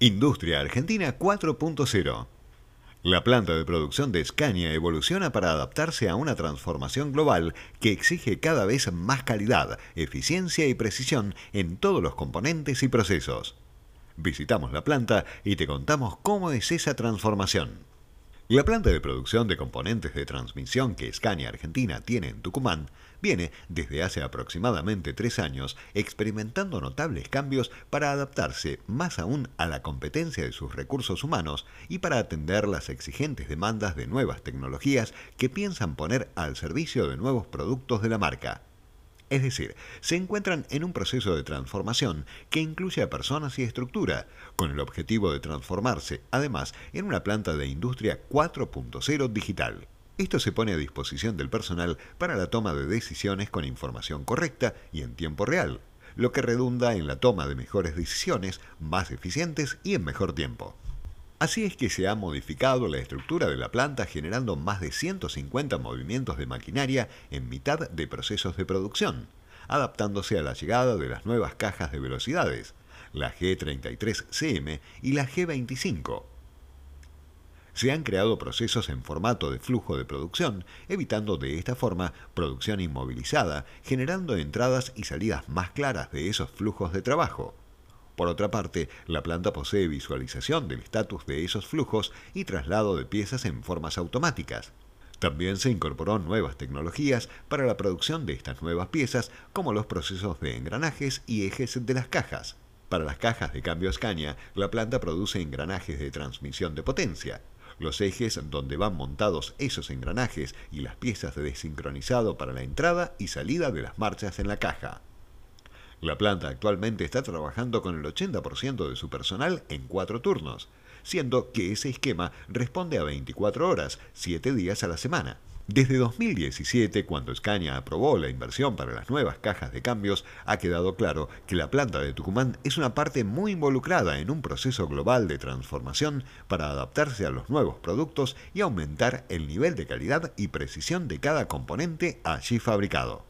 Industria Argentina 4.0. La planta de producción de Scania evoluciona para adaptarse a una transformación global que exige cada vez más calidad, eficiencia y precisión en todos los componentes y procesos. Visitamos la planta y te contamos cómo es esa transformación. La planta de producción de componentes de transmisión que Scania Argentina tiene en Tucumán viene desde hace aproximadamente tres años experimentando notables cambios para adaptarse más aún a la competencia de sus recursos humanos y para atender las exigentes demandas de nuevas tecnologías que piensan poner al servicio de nuevos productos de la marca. Es decir, se encuentran en un proceso de transformación que incluye a personas y estructura, con el objetivo de transformarse, además, en una planta de industria 4.0 digital. Esto se pone a disposición del personal para la toma de decisiones con información correcta y en tiempo real, lo que redunda en la toma de mejores decisiones, más eficientes y en mejor tiempo. Así es que se ha modificado la estructura de la planta generando más de 150 movimientos de maquinaria en mitad de procesos de producción, adaptándose a la llegada de las nuevas cajas de velocidades, la G33CM y la G25. Se han creado procesos en formato de flujo de producción, evitando de esta forma producción inmovilizada, generando entradas y salidas más claras de esos flujos de trabajo. Por otra parte, la planta posee visualización del estatus de esos flujos y traslado de piezas en formas automáticas. También se incorporó nuevas tecnologías para la producción de estas nuevas piezas, como los procesos de engranajes y ejes de las cajas. Para las cajas de cambio Scania, la planta produce engranajes de transmisión de potencia. Los ejes donde van montados esos engranajes y las piezas de desincronizado para la entrada y salida de las marchas en la caja. La planta actualmente está trabajando con el 80% de su personal en cuatro turnos, siendo que ese esquema responde a 24 horas, 7 días a la semana. Desde 2017, cuando Scania aprobó la inversión para las nuevas cajas de cambios, ha quedado claro que la planta de Tucumán es una parte muy involucrada en un proceso global de transformación para adaptarse a los nuevos productos y aumentar el nivel de calidad y precisión de cada componente allí fabricado.